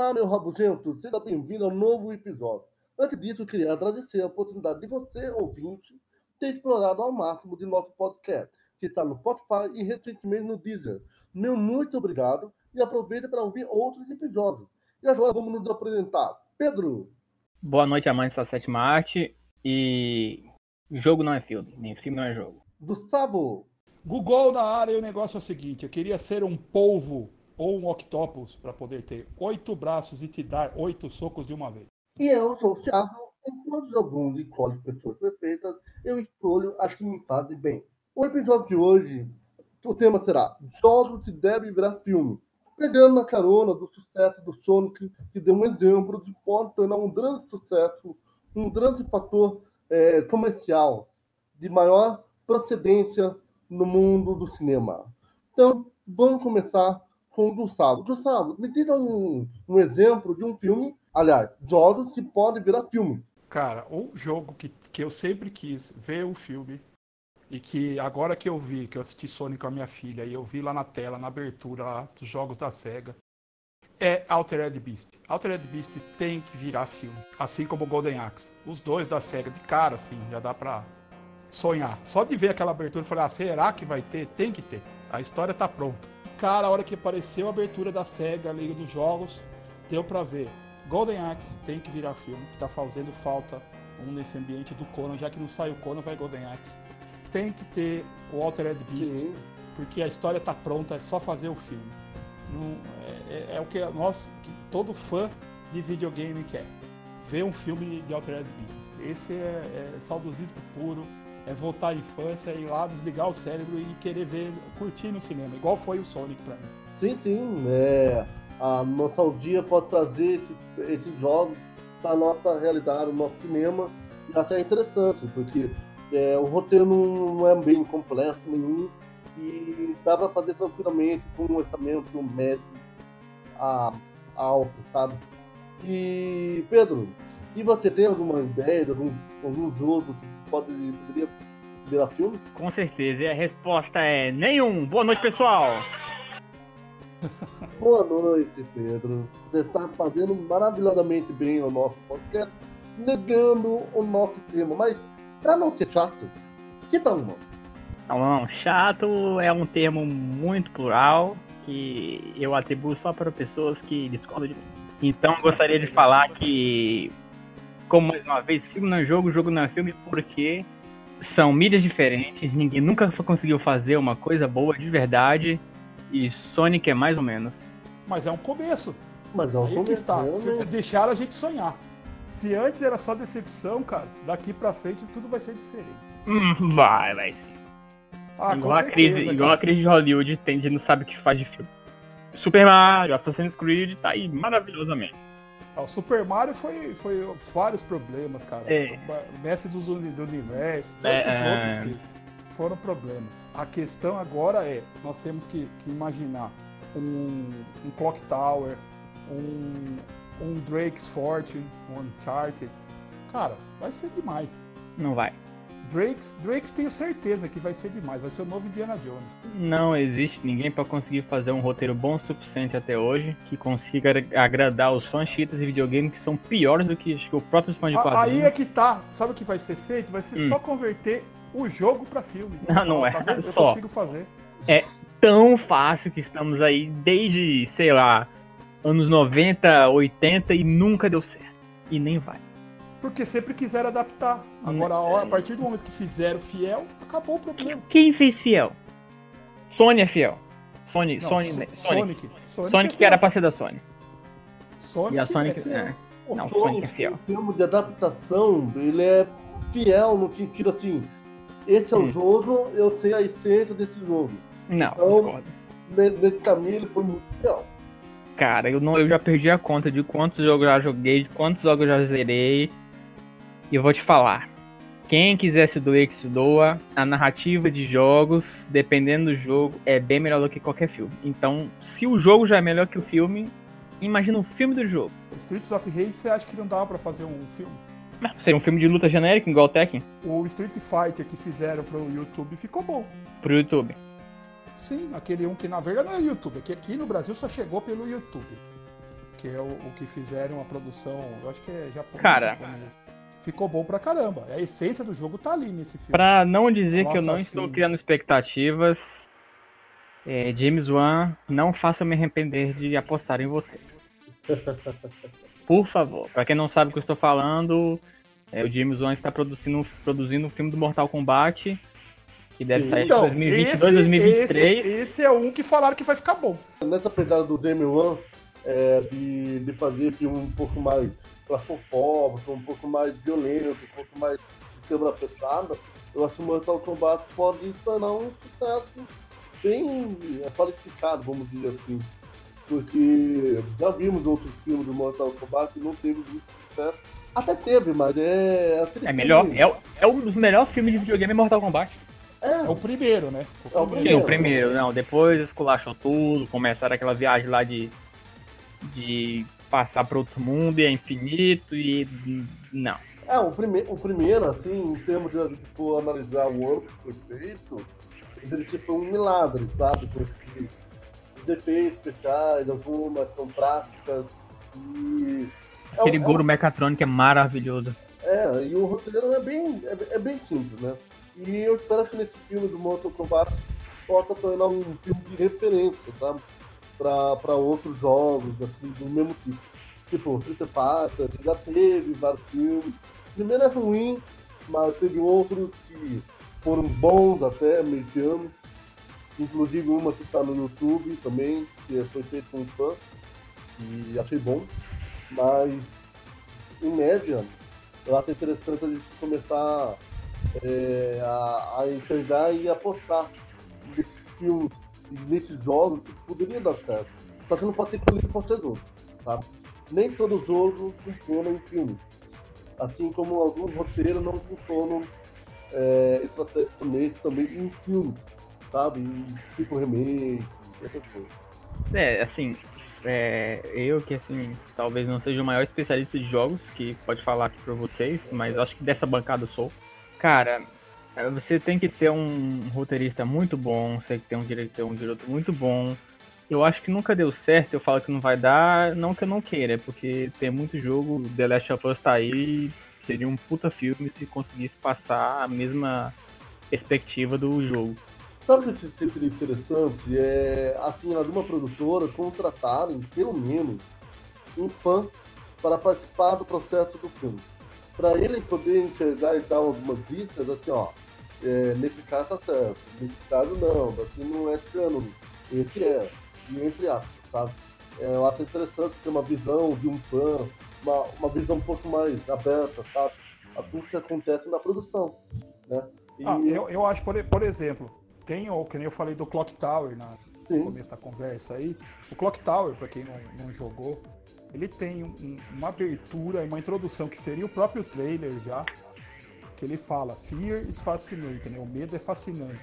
Olá, meu rabugento, seja bem-vindo ao novo episódio. Antes disso, eu queria agradecer a oportunidade de você, ouvinte, ter explorado ao máximo de nosso podcast, que está no Spotify e recentemente no Deezer. Meu muito obrigado e aproveita para ouvir outros episódios. E agora vamos nos apresentar. Pedro! Boa noite, amantes da sétima arte. E jogo não é filme, nem filme não é jogo. Gustavo! Google na área e o negócio é o seguinte: eu queria ser um polvo ou um octopus para poder ter oito braços e te dar oito socos de uma vez. E eu sou o Thiago. Enquanto alguns escolhem pessoas perfeitas, eu escolho as que me fazem bem. O episódio de hoje, o tema será Jogos se deve virar filme. Pegando na carona do sucesso do Sonic, que deu um exemplo de pode tornar um grande sucesso, um grande fator é, comercial de maior procedência no mundo do cinema. Então, vamos começar com o Gustavo. Gustavo, me diga um, um exemplo de um filme, aliás, jogos que podem virar filme. Cara, um jogo que, que eu sempre quis ver o filme e que agora que eu vi, que eu assisti Sonic com a minha filha e eu vi lá na tela, na abertura lá, dos jogos da SEGA, é Altered Beast. Altered Beast tem que virar filme, assim como Golden Axe. Os dois da SEGA, de cara, assim, já dá pra sonhar. Só de ver aquela abertura, eu falei, ah, será que vai ter? Tem que ter. A história tá pronta. Cara, a hora que apareceu a abertura da SEGA, a Liga dos Jogos, deu pra ver. Golden Axe tem que virar filme, tá fazendo falta um nesse ambiente do Conan, já que não sai o Conan, vai Golden Axe. Tem que ter o Altered Beast, Sim. porque a história tá pronta, é só fazer o filme. Não- é, é- é o que nós, que todo fã de videogame quer. Ver um filme de Altered Beast. Esse é, é saudosismo puro, é voltar à infância, ir lá, desligar o cérebro e querer ver, curtir no cinema, igual foi o Sonic pra mim. Sim, sim. É, a nostalgia pode trazer esse- esses jogos para nossa realidade, o nosso cinema. E até é interessante, porque é, o roteiro não, é bem completo nenhum. E dá para fazer tranquilamente com um orçamento médio a, alto, sabe? E, Pedro, e você tem alguma ideia de algum, algum jogo que pode, poderia virar filme? Com certeza. E a resposta é nenhum. Boa noite, pessoal. Boa noite, Pedro. Você está fazendo maravilhosamente bem o nosso podcast, negando o nosso tema. Mas, para não ser chato, que tal uma? Não, não, chato é um termo muito plural que eu atribuo só para pessoas que discordam de mim. Então gostaria de falar que, como mais uma vez, filme não é jogo, jogo não é filme, porque são mídias diferentes, ninguém nunca conseguiu fazer uma coisa boa de verdade, e Sonic é mais ou menos. Mas é um começo. Mas é um Aí que está. né? Deixaram a gente sonhar. Se antes era só decepção, cara, daqui pra frente tudo vai ser diferente. Hum, vai, vai sim. Ah, igual a crise, igual a crise de Hollywood tem de não sabe o que faz de filme. Super Mario, Assassin's Creed tá aí maravilhosamente. Ah, O Super Mario foi, foi vários problemas, cara. É. Mestre dos uni- do Universo, É, tantos é. outros que foram problemas. A questão agora é, nós temos que, que imaginar um, um Clock Tower, um, um Drake's Fortune, um Uncharted. Cara, vai ser demais. Não vai. Drake's, Drake's tenho certeza que vai ser demais. Vai ser o novo Indiana Jones. Não existe ninguém pra conseguir fazer um roteiro bom o suficiente até hoje que consiga agra- agradar os fãs chiitas de videogame que são piores do que, que os próprios fãs de quadrinhos. Aí é que tá. Sabe o que vai ser feito? Vai ser Hum. só converter o jogo pra filme. Não, não é. Tá? Eu Só. consigo fazer. Tão fácil que estamos aí desde, sei lá, anos 90, 80 e nunca deu certo. E nem vai. Porque sempre quiseram adaptar. Agora, a, partir do momento que fizeram fiel, acabou o problema. Quem fez fiel? Sony é fiel. Sony, Não, Sony, So- Sonic. Sonic. Sonic, Sonic é que era pra ser da Sony. Sonic E a Sonic. é fiel. é. O Não, Sonic, Sonic é fiel. Em termos de adaptação, ele é fiel no sentido assim. Esse é o Hum. jogo, eu sei a essência desse jogo. Não, Então- discordo. Ne- Nesse caminho ele foi muito fiel. Cara, eu, não, eu já perdi a conta de quantos jogos eu já joguei, de quantos jogos eu já zerei. E eu vou te falar. Quem quiser se doer, que se doa. A narrativa de jogos, dependendo do jogo, é bem melhor do que qualquer filme. Então, se o jogo já é melhor que o filme, imagina o filme do jogo. Streets of Rage, você acha que não dava pra fazer um filme? Seria um filme de luta genérico, igual o Tekken, O Street Fighter que fizeram pro YouTube ficou bom. pro YouTube. Sim, aquele um que na verdade não é YouTube, que aqui no Brasil só chegou pelo YouTube. que é o, o que fizeram a produção, eu acho que é japonês. Cara. japonês. Ficou bom pra caramba. A essência do jogo tá ali nesse filme. Pra não dizer que eu não estou criando expectativas, é, James Wan, não faça eu me arrepender de apostar em você. Por favor. Pra quem não sabe o que eu estou falando, é, o James Wan está produzindo, produzindo um filme do Mortal Kombat, que deve sair Então, em 2022, esse- 2023. Esse, esse é um que falaram que vai ficar bom. Nessa pegada do Demi One, é, de, de fazer filme um pouco mais claustrofóbico, um pouco mais violento, um pouco mais de câmera fechada, eu acho que o Mortal Kombat pode tornar um sucesso bem é, qualificado, vamos dizer assim. Porque já vimos outros filmes do Mortal Kombat que não teve muito sucesso. Até teve, mas é. É melhor, filme- é, o- é um dos melhores filmes de videogame é Mortal Kombat. É, É o primeiro, né? É o Sim, primeiro. o primeiro, não. Depois esculachou tudo, começaram aquela viagem lá de. de passar para outro mundo e é infinito e. não. É, o, prime o primeiro, assim, em termos de for analisar o ano que foi feito, ele tipo um milagre, sabe? Porque os defeitos fechais, algumas são práticas e. É, Aquele é, Goro Mechatronic é maravilhoso. é, e o roteiro é bem, é, é bem simples, né? E eu espero que nesse filme do Mortal Kombat possa tornar um filme de referência, sabe? Pra, pra outros jogos, assim, do mesmo tipo. Tipo, Fighter, que já teve vários filmes. Primeiro é ruim, mas teve outros que foram bons até, medianos. Inclusive uma que tá no YouTube também, que foi feito com um fã. E achei bom. Mas, em média, eu acho interessante a gente começar é, a, a enxergar e apostar nesses filmes, nesses jogos poderia dar certo. Só que não pode ser colhido por torcedor, sabe? Nem todo jogo funciona em filme. Assim como alguns roteiros não funcionam é, estrategicamente também em filme, sabe? Tipo remake, essas coisas. É, assim, é, eu que assim, talvez não seja o maior especialista de jogos, que pode falar aqui pra vocês, mas acho que dessa bancada eu sou. Cara, você tem que ter um roteirista muito bom, você tem que ter um diretor, um diretor muito bom. Eu acho que nunca deu certo, eu falo que não vai dar, não que eu não queira, é porque tem muito jogo, The Last of Us tá aí, seria um puta filme se conseguisse passar a mesma perspectiva do jogo. Sabe o que seria interessante? É, assim, alguma produtora contratarem, pelo menos, um fã para participar do processo do filme. Para ele poder enxergar e dar algumas dicas, assim, ó, é, caso tá certo, caso não, daqui não é cânone, esse é, e entre aspas, sabe? É, eu acho interessante ter uma visão de um fã, uma, uma visão um pouco mais aberta, sabe? A tudo que acontece na produção, né? E, Ah, eu, eu acho, por, por exemplo, tem o que nem eu falei do Clock Tower na, no começo da conversa aí. O Clock Tower, pra quem não, não jogou, ele tem um- uma abertura e uma introdução que seria o próprio trailer já, que ele fala, Fear is fascinante, né? O medo é fascinante.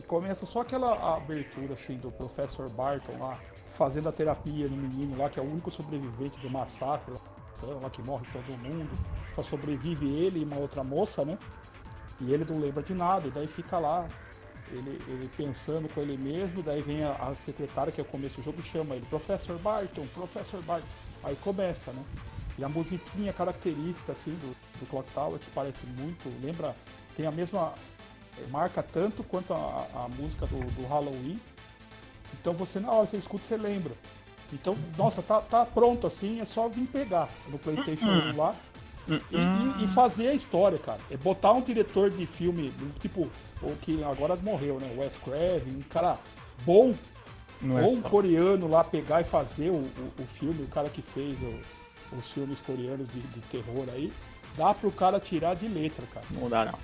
E começa só aquela abertura assim do Professor Barton lá, fazendo a terapia no menino lá, que é o único sobrevivente do massacre lá, que morre todo mundo. Só sobrevive ele e uma outra moça, né? E ele não lembra de nada, e daí fica lá, ele, ele pensando com ele mesmo, daí vem a, a secretária, que é o começo do jogo, chama ele, Professor Barton, Professor Barton. Aí começa, né? E a musiquinha característica, assim, do, do Clock Tower, que parece muito, lembra, tem a mesma, eh, marca tanto quanto a, a música do, do Halloween. Então você, na hora que você escuta, você lembra. Então, nossa, tá, tá pronto assim, é só vir pegar no Playstation 1 lá e, e- e fazer a história, cara. É botar um diretor de filme, tipo, o que agora morreu, né? Wes Craven, um cara bom, Não é um só. coreano lá pegar e fazer o, o, o filme, o cara que fez o- os filmes coreanos de, de terror aí, dá pro cara tirar de letra, cara. Não dá, não.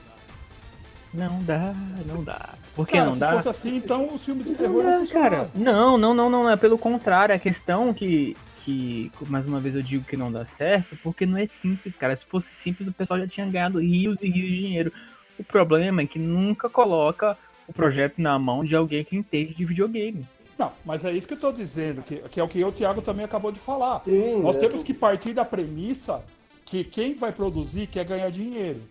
Não dá, não dá. Por que Cara, não se dá? fosse assim, então os filmes de Não terror não funcionavam. cara. Não, não, não, não. É pelo contrário. A questão que, que, mais uma vez eu digo que não dá certo, porque não é simples, cara. Se fosse simples, o pessoal já tinha ganhado rios e rios de dinheiro. O problema é que nunca coloca o projeto na mão de alguém que entende de videogame. Não, mas é isso que eu tô dizendo, que, que é o que o Thiago também acabou de falar. sim. Nós é, temos que partir da premissa que quem vai produzir quer ganhar dinheiro.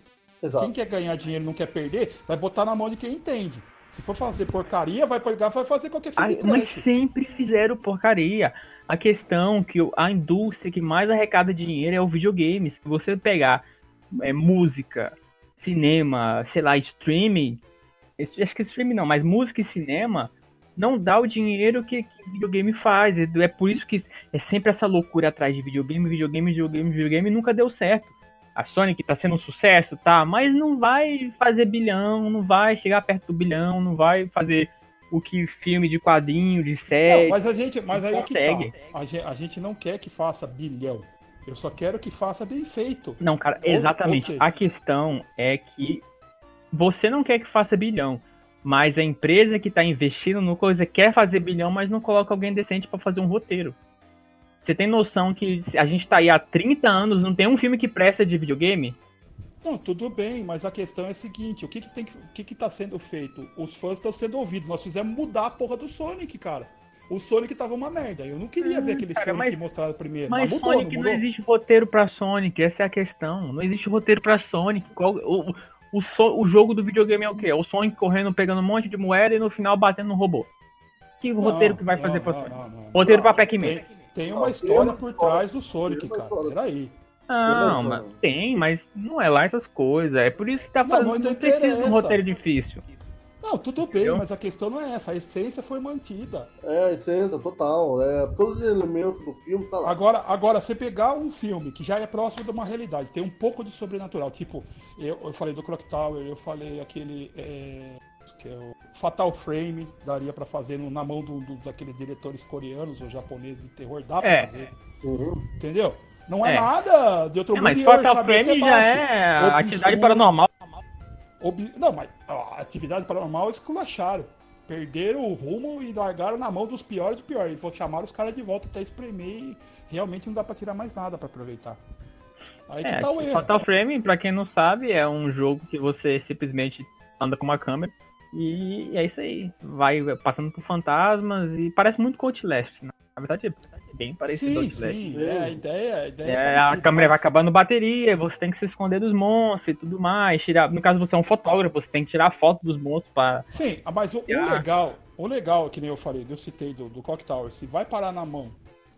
Exato. Quem quer ganhar dinheiro e não quer perder, vai botar na mão de quem entende. Se for fazer porcaria, vai pegar, vai fazer qualquer filme. Ai, mas sempre fizeram porcaria. A questão que a indústria que mais arrecada dinheiro é o videogame. Se você pegar é, música, cinema, sei lá, streaming, acho que streaming não, mas música e cinema não dá o dinheiro que, que videogame faz. É por isso que é sempre essa loucura atrás de videogame, videogame, videogame, videogame e nunca deu certo. A Sonic tá sendo um sucesso, tá, mas não vai fazer bilhão, não vai chegar perto do bilhão, não vai fazer o que filme de quadrinho, de série. Não, mas a gente, mas aí consegue. que tá. a, gente, a gente não quer que faça bilhão. Eu só quero que faça bem feito. Não, cara, exatamente. a questão é que você não quer que faça bilhão. Mas a empresa que está investindo no coisa quer fazer bilhão, mas não coloca alguém decente para fazer um roteiro. Você tem noção que a gente está aí há 30 anos, não tem um filme que presta de videogame? Não, tudo bem, mas a questão é a seguinte: o que que, tem, o que, que tá sendo feito? Os fãs estão sendo ouvidos. Nós fizemos mudar a porra do Sonic, cara. O Sonic tava uma merda. Eu não queria hum, ver aquele cara, Sonic mas, mostrado primeiro. Mas, mas mudou, Sonic não, não, existe roteiro pra Sonic, essa é a questão. Não existe roteiro pra Sonic. Qual, o, o, so, o jogo do videogame é o quê? É o Sonic correndo, pegando um monte de moeda e no final batendo no robô. Que não, roteiro que vai não, fazer pra Sonic? roteiro pra Pac-Man. Tem, tem, uma história por trás do Sonic, cara. Peraí. Não, mas tem, mas não é lá essas coisas. É por isso que tá fazendo. Não, não precisa de um roteiro difícil. Não, tudo bem, Entendeu? mas a questão não é essa. A essência foi mantida. É, a essência, total. É, todos os elementos do filme tá lá. Agora, agora, você pegar um filme que já é próximo de uma realidade, tem um pouco de sobrenatural. Tipo, eu, eu falei do Clock Tower, eu falei aquele. É, que é o Fatal Frame, daria para fazer no, na mão do, do, daqueles diretores coreanos ou japoneses de terror, dá pra é. fazer. Uhum. Entendeu? Não é, é, nada de outro é, mundo. Mas Fatal Frame já é atividade paranormal Ob... Não, mas a atividade paranormal esculacharam. Perderam o rumo e largaram na mão dos piores do pior. E vou chamar os caras de volta até espremer e realmente não dá pra tirar mais nada para aproveitar. Aí é, que tá o erro. Fatal Frame, pra quem não sabe, é um jogo que você simplesmente anda com uma câmera e é isso aí. Vai passando por fantasmas e parece muito Coach Left. Né? Na verdade, é bem parecido sim, sim. É, a ideia, a ideia é, é A câmera vai acabando bateria, você tem que se esconder dos monstros e tudo mais. Tirar, no caso, você é um fotógrafo, você tem que tirar foto dos monstros para. Sim, mas o, o, legal, o legal, que nem eu falei, eu citei do, do Clock Tower, se vai parar na mão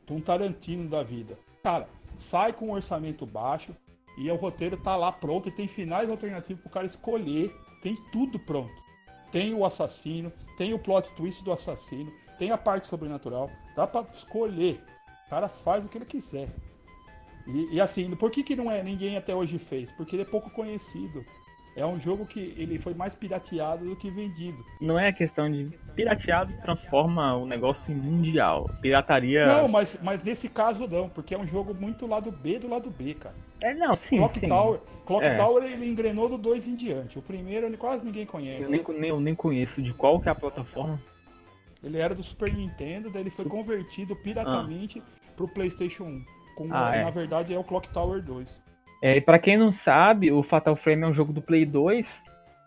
de um Tarantino da vida, cara, sai com um orçamento baixo e o roteiro tá lá pronto e tem finais alternativos pro cara escolher, tem tudo pronto. Tem o assassino, tem o plot twist do assassino, tem a parte sobrenatural, dá para escolher. O cara faz o que ele quiser. E, e, assim, por que, que não é ninguém até hoje fez? Porque ele é pouco conhecido. É um jogo que ele foi mais pirateado do que vendido. Não é questão de pirateado transforma o negócio em mundial. Pirataria. Não, mas, mas nesse caso não, porque é um jogo muito lado B do lado B, cara. É, não, sim. Clock sim. Tower, Clock é. Tower ele engrenou do 2 em diante. O primeiro quase ninguém conhece. Eu nem, eu nem conheço de qual que é a plataforma. Ele era do Super Nintendo, daí ele foi convertido piratamente ah. pro PlayStation 1. Com, ah, é. Na verdade, é o Clock Tower 2. É, e pra quem não sabe, o Fatal Frame é um jogo do Play 2,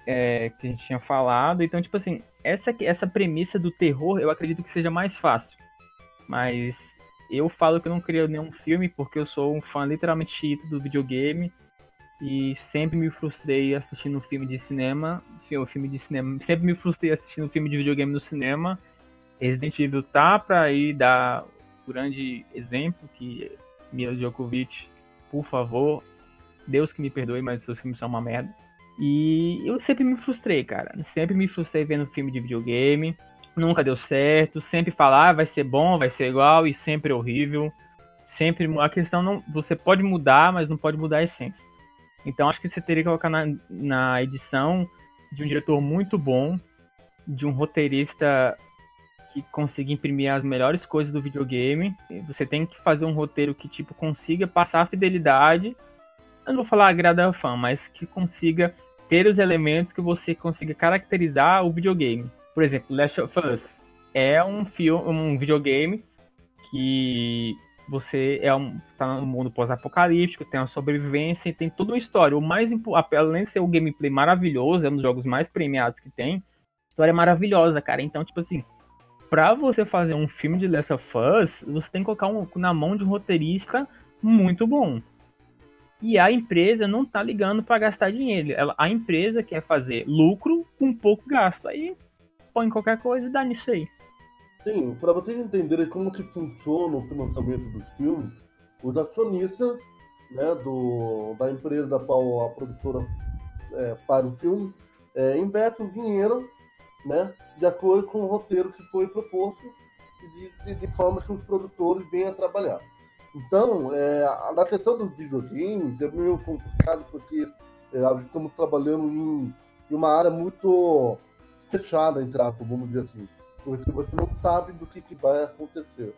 é, que a gente tinha falado. Então, tipo assim, essa, essa premissa do terror eu acredito que seja mais fácil. Mas eu falo que eu não queria nenhum filme porque eu sou um fã literalmente do videogame. E sempre me frustrei assistindo um filme de cinema. Filme de cinema. Sempre me frustrei assistindo um filme de videogame no cinema. Resident Evil tá pra ir dar um grande exemplo que Mila Djokovic, por favor, Deus que me perdoe, mas seus filmes são uma merda. E eu sempre me frustrei, cara. Sempre me frustrei vendo filme de videogame. Nunca deu certo. Sempre falar ah, vai ser bom, vai ser igual e sempre horrível. Sempre a questão não, você pode mudar, mas não pode mudar a essência. Então acho que você teria que colocar na, na edição de um diretor muito bom, de um roteirista que consiga imprimir as melhores coisas do videogame. Você tem que fazer um roteiro que tipo consiga passar a fidelidade. Eu não vou falar agradar fã, mas que consiga ter os elementos que você consiga caracterizar o videogame. Por exemplo, Last of Us é um filme, um videogame que você é um tá no mundo pós-apocalíptico, tem uma sobrevivência e tem toda uma história. O mais além de ser o gameplay maravilhoso, é um dos jogos mais premiados que tem. História maravilhosa, cara. Então, tipo assim, pra você fazer um filme de Last of Us, você tem que colocar um, na mão de um roteirista muito bom. E a empresa não tá ligando para gastar dinheiro. Ela, a empresa quer fazer lucro com pouco gasto. Aí põe qualquer coisa e dá nisso aí. Sim, para vocês entenderem como que funciona o financiamento dos filmes, os acionistas né, do, da empresa da qual a produtora é, para o filme é, investem dinheiro né, de acordo com o roteiro que foi proposto e de, de, de forma que os produtores venham a trabalhar. Então, é, na questão dos videogames é meio complicado porque é, estamos trabalhando em, em, uma área muito fechada, entre aspas, vamos dizer assim. Porque você não sabe do que, que vai acontecer.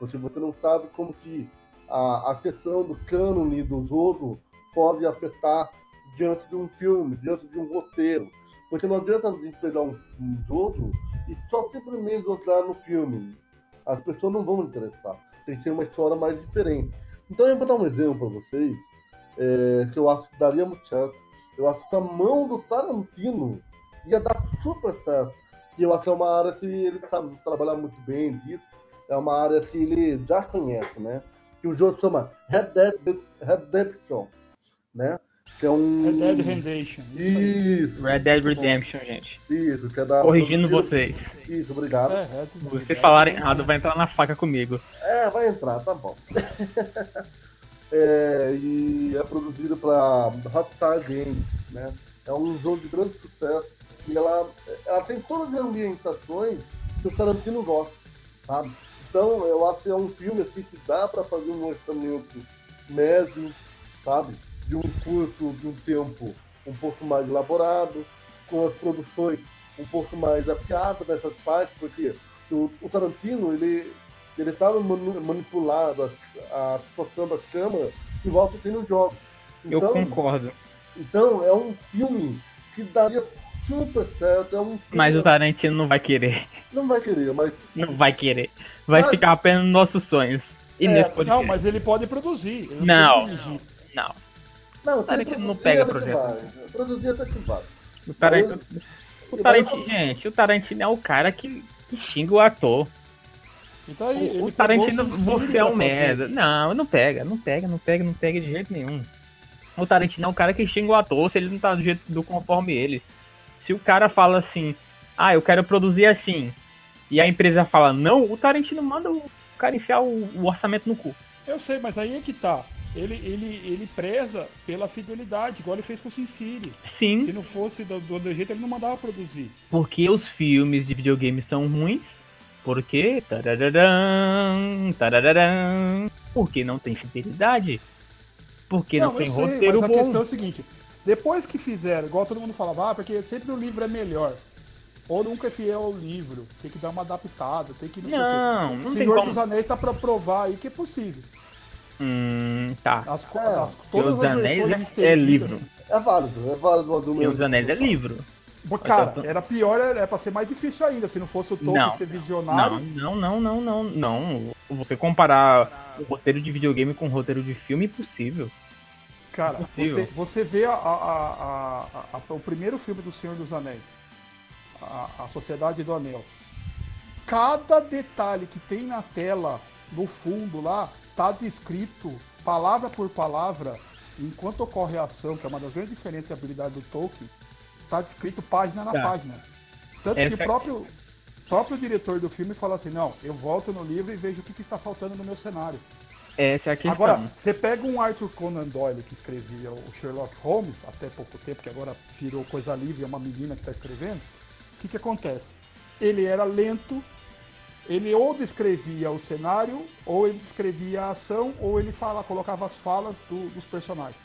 Você, você não sabe como que a, a questão do cânone do jogo pode afetar diante de um filme, diante de um roteiro. Porque não adianta a gente pegar um, um jogo e só simplesmente jogar no filme. As pessoas não vão interessar. Tem que ser uma história mais diferente. Então eu vou dar um exemplo para vocês, é, que eu acho que daria muito certo. Eu acho que a mão do Tarantino ia dar super certo. Que eu acho que é uma área que ele sabe trabalhar muito bem disso. É uma área que ele já conhece, né? Que o jogo chama Redemption? Que é um. Red Dead Redemption. Isso. Red Dead Redemption, gente. Isso, que é da. Corrigindo vocês. Isso, obrigado. É, Red Dead. Vocês falarem errado, vai entrar na faca comigo. É, vai entrar, tá bom. é, e é produzido pela Rockstar Games, né? É um jogo de grande sucesso. E ela, ela tem todas as ambientações que o Tarantino gosta, sabe? Então, eu acho que é um filme assim, que dá para fazer um orçamento médio, sabe? De um curso de um tempo um pouco mais elaborado, com as produções um pouco mais afiadas nessas partes, porque o, o Tarantino, ele ele estava manipulado a, a situação da câmera igual que tem no jogo. Então, Eu concordo. Então, é um filme que daria super certo. É um mas o Tarantino não vai querer. Não vai querer, mas. Não vai querer. Vai mas... ficar apenas nos nossos sonhos. E é, nesse podcast. Não, mas ele pode produzir. Não, não, não. Não, o Tarantino não pega projeto. Produzir até que vale. O Tarantino, o Tarantino gente, o Tarantino é o cara que, que xinga o ator. Então, o, o Tarantino, você é um merda. Não, não pega, não pega, não pega, não pega de jeito nenhum. O Tarantino é o cara que xinga o ator se ele não tá do jeito do conforme ele. Se o cara fala assim, ah, eu quero produzir assim, e a empresa fala não, o Tarantino manda o cara enfiar o, o orçamento no cu. Eu sei, mas aí é que tá ele, ele, ele preza pela fidelidade, igual ele fez com o Sin City. Sim. Se não fosse do, do jeito, ele não mandava produzir. Porque os filmes de videogame são ruins? Porque. Porque não tem fidelidade? Porque não, não tem sei, roteiro mas bom. a questão é o seguinte: depois que fizeram, igual todo mundo falava, ah, porque sempre o livro é melhor. Ou nunca é fiel ao livro, tem que dar uma adaptada, tem que não, não, não Senhor dos Anéis tá pra provar aí que é possível. Hum, tá. As, é. as, Senhor dos Anéis é, é livro. É válido, é válido o. Senhor dos Anéis é livro. Cara, era pior, era pra ser mais difícil ainda, se não fosse o Tolkien não, ser visionário. Não, não, não, não, não, não. Você comparar o roteiro de videogame com o roteiro de filme, impossível. Cara, impossível. Você, você vê a, a, a, o primeiro filme do Senhor dos Anéis, a, Sociedade do Anel. Cada detalhe que tem na tela, no fundo lá, está descrito palavra por palavra, enquanto ocorre a ação, que é uma das grandes diferenças e habilidade do Tolkien, está descrito página na tá. página. Tanto Essa que o próprio, próprio diretor do filme fala assim: não, eu volto no livro e vejo o que está faltando no meu cenário. Essa é a questão. Agora, você pega um Arthur Conan Doyle que escrevia o Sherlock Holmes, até pouco tempo, que agora virou coisa livre, é uma menina que está escrevendo. O que, que acontece? Ele era lento, ele ou descrevia o cenário, ou ele descrevia a ação, ou ele fala, colocava as falas do, dos personagens.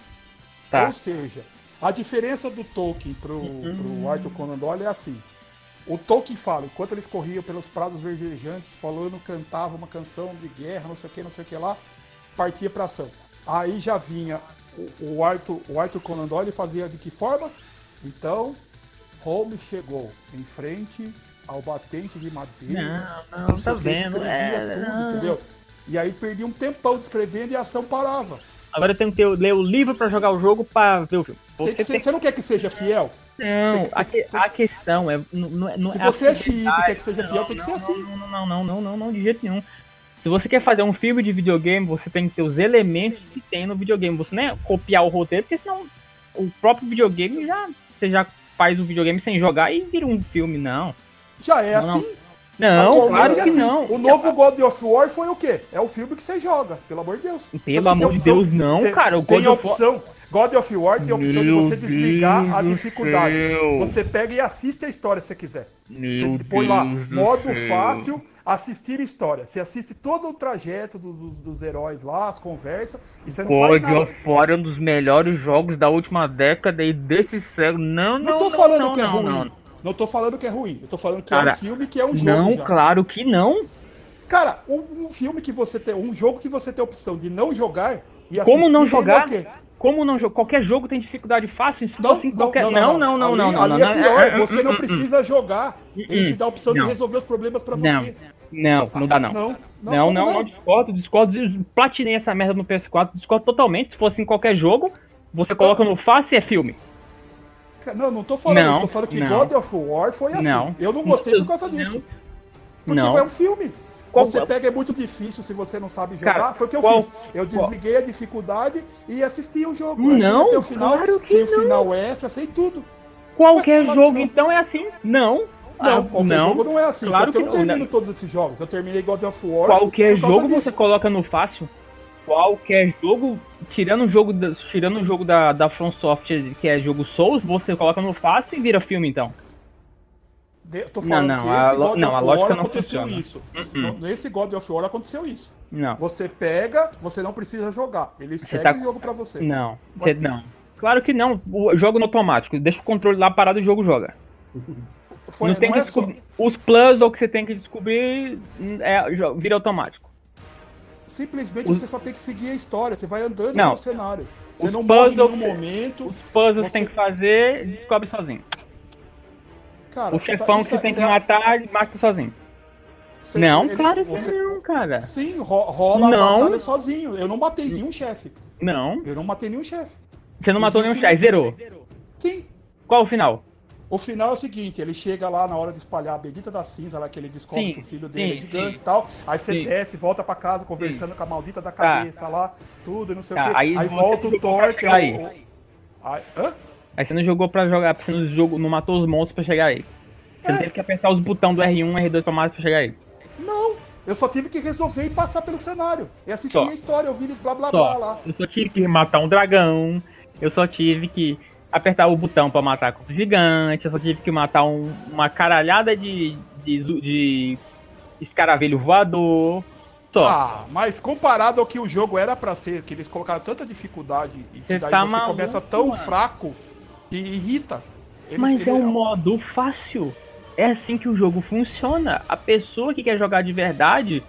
Tá. Ou seja, a diferença do Tolkien pro, uhum. pro Arthur Conan Doyle é assim. O Tolkien fala, enquanto eles corriam pelos prados verdejantes, falando, cantava uma canção de guerra, não sei o que, não sei o que lá, partia pra ação. Aí já vinha o, o, Arthur, o Arthur Conan Doyle fazia de que forma? Então, Holmes chegou em frente ao batente de madeira. Não, não, tá vendo. É, tudo, não. entendeu? E aí perdi um tempão descrevendo e a ação parava. Agora eu tenho que ler o livro para jogar o jogo para ver o filme. Você, que ser, tem... você, não quer que seja fiel? Não, a, que, a, questão é. Não, não, Se é você é xiita e quer que seja fiel, tem que ser assim. Não, não, não, não, não, não, de jeito nenhum. Se você quer fazer um filme de videogame, você tem que ter os elementos que tem no videogame. Você não é copiar o roteiro, porque senão o próprio videogame já. Você já faz o videogame sem jogar e vira um filme, não. Já é Não, assim. Não, claro é que assim. não. O novo God of War foi o quê? É o filme que você joga, pelo amor de Deus. Pelo amor de Deus, não, tem- cara. O Tem God of opção. God of War tem a opção Meu de você desligar Deus a dificuldade. Você pega e assiste a história se você quiser. Meu Você põe lá, Deus do modo fácil, assistir história. Você assiste todo o trajeto do- do- dos heróis lá, as conversas, e você não faz God nada. of War é um dos melhores jogos da última década e desse século. Não, não, Não tô não, falando não, que é não, ruim. Não. Tô falando que é ruim. Eu tô falando que é Cara, um filme que é um jogo. Não, já. claro que não. Cara, um, um filme que você tem. Um jogo que você tem a opção de não jogar e Como não é jogar? o quê? Como não jogar? Qualquer jogo tem dificuldade fácil. Se Não, em não, qualquer. não, Não, não, não, Ali- não, não. Ali não, é não. pior, Ah, você hum, não precisa jogar. Ele te dá a opção de resolver os problemas pra Não, você. não, não dá não. Não, Não, não, não, discordo, discordo. Platinei essa merda no PS4, discordo totalmente. Se fosse em qualquer jogo, você coloca no fácil e é filme. Não, não tô falando Não, isso. Tô falando que não. God of War foi assim. Não. Eu não gostei por causa Não. disso. Porque Não. é um filme. Qual- você pega, é muito difícil se você não sabe jogar. Cara, foi o que eu qual- fiz. Eu desliguei a dificuldade e assisti o jogo. Não, até o final, claro que sem o não. final extra, sei tudo. Qualquer que jogo, não. então, é assim? Não. Não, Ah, qualquer não. jogo não é assim. Claro porque eu que não não, termino né? todos esses jogos. Eu terminei God of War. Qualquer jogo disso. você coloca no fácil. Qualquer jogo, tirando o jogo da, tirando o jogo da, da From Software, que é jogo Souls, você coloca no fácil e vira filme então. De- tô falando não, que a esse God não, of a lógica War não aconteceu funciona. isso. No- Nesse God of War aconteceu isso. Não. Você pega, você não precisa jogar. Ele Você segue tá- o jogo pra você. Não. Você, não. Claro que não. O jogo no automático. Deixa o controle lá parado e o jogo joga. Foi- não tem não que é só- descobrir. Os puzzles que você tem que descobrir é, vira automático. Simplesmente Os- você só tem que seguir a história, você vai andando Não. no cenário. Você Os não morre em puzzles- nenhum momento. Os puzzles Você- tem que fazer, descobre sozinho. Cara, O chefão isso- que você tem isso que é- matar, mata sozinho. você- Não, ele- claro que você- não, cara. Sim, ro- rola Não. a batalha sozinho. Eu não matei nenhum chefe. Não. Eu não matei nenhum chefe. Você não matou nenhum chá, zerou. Sim. Qual o final? O final é o seguinte, ele chega lá na hora de espalhar a bendita da cinza, lá que ele descobre Sim, que o filho dele sim, é gigante sim. e tal. Aí você desce, volta pra casa conversando com a maldita da Tá. cabeça lá, tudo e não sei Tá, o quê. aí Aí, volta o Thor, que é aí. o... Aí- Hã? Aí você não jogou pra jogar, você não, jogou, não matou os monstros pra chegar aí. Você não É. teve que apertar os botões do R1 e R2 pra matar pra chegar aí. Não, eu só tive que resolver e passar pelo cenário. E assistir a história, ouvir eles blá blá blá Só. lá. Eu só tive que matar um dragão. Eu só tive que apertar o botão pra matar com o gigante. Eu só tive que matar um- uma caralhada de, de, de escaravelho voador. Só. Ah, mas comparado ao que o jogo era pra ser, que eles colocaram tanta dificuldade e que Você daí tá você maluco, começa tão mano. fraco e irrita. Mas é ele- um modo fácil. É assim que o jogo funciona. A pessoa que quer jogar de verdade,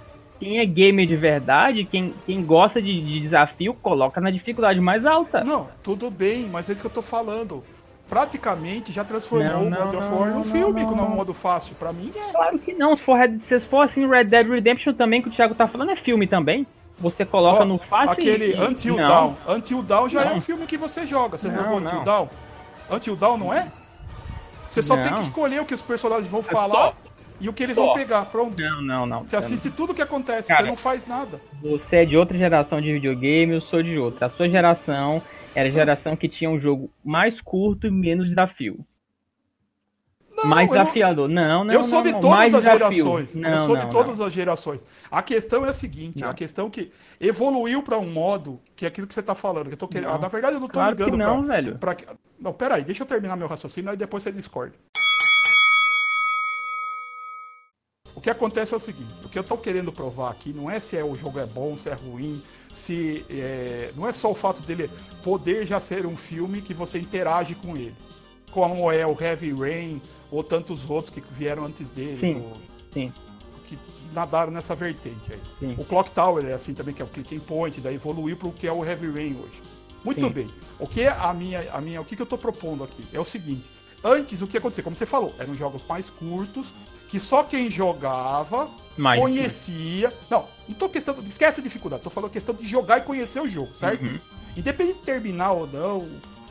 quem é gamer de verdade, quem, quem gosta de, de desafio, coloca na dificuldade mais alta. Não, tudo bem, mas é isso que eu tô falando. Praticamente já transformou Não, o não, God of War num filme, não, não. modo fácil. Pra mim é. Claro que não. Se for, se for assim, Red Dead Redemption também, que o Thiago tá falando, é filme também. Você coloca Ó, no fácil Aquele e... Until não. Dawn. Until Dawn já é um filme que você joga. Você jogou Until não. Dawn? Until Dawn não é? Você só tem que escolher o que os personagens vão É falar só. E o que eles Só. vão pegar. Pronto. Não, não, não. Você assiste tudo o que acontece, Cara. você não faz nada. Você é de outra geração de videogame, eu sou de outra. A sua geração era a geração que tinha um jogo mais curto e menos desafio. Não, mais não- desafiador. Não, não, eu sou não, de não. todas as desafio. gerações. Não, eu sou não, de todas as gerações. A questão é a seguinte: Não. a questão que evoluiu pra um modo que é aquilo que você tá falando. Que eu tô querendo. Não. Na verdade, eu não tô Claro que ligando não, pra, velho. pra- Não, peraí, deixa eu terminar meu raciocínio, aí depois você discorda. O que acontece é o seguinte: o que eu tô querendo provar aqui não é se é, o jogo é bom, se é ruim, se. é, não é só o fato dele poder já ser um filme que você interage com ele. Como é o Heavy Rain ou tantos outros que vieram antes dele. Sim. do- Sim. que, que nadaram nessa vertente aí. Sim. O Clock Tower é assim também, que é o Clicking Point, daí evoluiu para o que é o Heavy Rain hoje. Muito Sim. bem. O que é a minha, a minha, o que, que eu tô propondo aqui é o seguinte. Antes, o que acontecia? Como você falou, eram jogos mais curtos, que só quem jogava Mais conhecia. Não, não tô questão. Esquece a dificuldade, tô falando questão de jogar e conhecer o jogo, certo? Uhum. Independente de terminar ou não,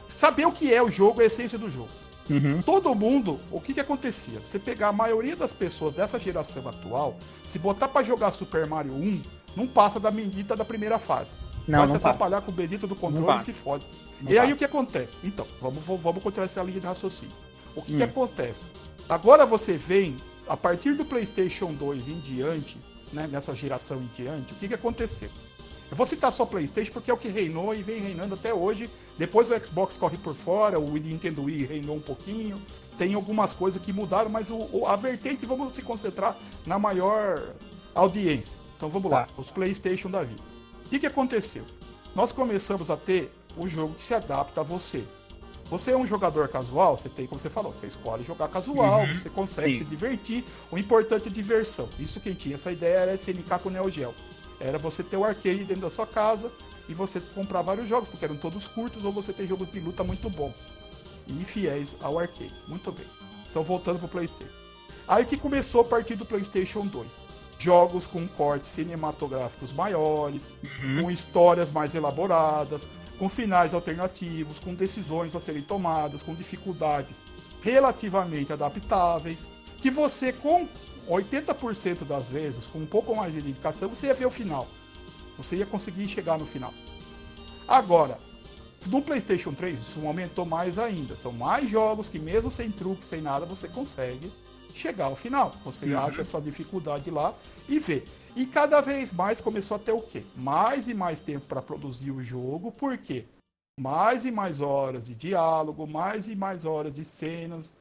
saber o que é o jogo é a essência do jogo. Uhum. Todo mundo, o que que acontecia? Você pegar a maioria das pessoas dessa geração atual, se botar pra jogar Super Mario 1, não passa da bendita da primeira fase. Não, Vai não se passa. atrapalhar com o bendito do controle e passa. se fode. Não e aí o que acontece? Então, vamos, vamos continuar essa linha de raciocínio. O que, Hum. que acontece? Agora você vem a partir do PlayStation 2 em diante, né, nessa geração em diante, o que, que aconteceu? Eu vou citar só PlayStation porque é o que reinou e vem reinando até hoje. Depois o Xbox corre por fora, o Nintendo Wii reinou um pouquinho. Tem algumas coisas que mudaram, mas o, o a vertente vamos se concentrar na maior audiência. Então vamos tá. lá, os PlayStation da vida. O que, que aconteceu? Nós começamos a ter o jogo que se adapta a você. Você é um jogador casual, você tem, como você falou, você escolhe jogar casual, uhum. você consegue Sim. se divertir. O importante é diversão. Isso quem tinha essa ideia era SNK com Neo Geo. Era você ter o arcade dentro da sua casa e você comprar vários jogos, porque eram todos curtos, ou você tem jogos de luta muito bons e fiéis ao arcade. Muito bem. Então voltando pro PlayStation. Aí que começou a partir do PlayStation 2. Jogos com cortes cinematográficos maiores, uhum. com histórias mais elaboradas, com finais alternativos, com decisões a serem tomadas, com dificuldades relativamente adaptáveis, que você com 80% das vezes, com um pouco mais de dedicação, você ia ver o final. Você ia conseguir chegar no final. Agora, no PlayStation 3 isso aumentou mais ainda. São mais jogos que mesmo sem truque, sem nada, você consegue chegar ao final. Você uhum. acha a sua dificuldade lá e vê. E cada vez mais começou a ter o quê? Mais e mais tempo para produzir o jogo, por quê? Mais e mais horas de diálogo, mais e mais horas de cenas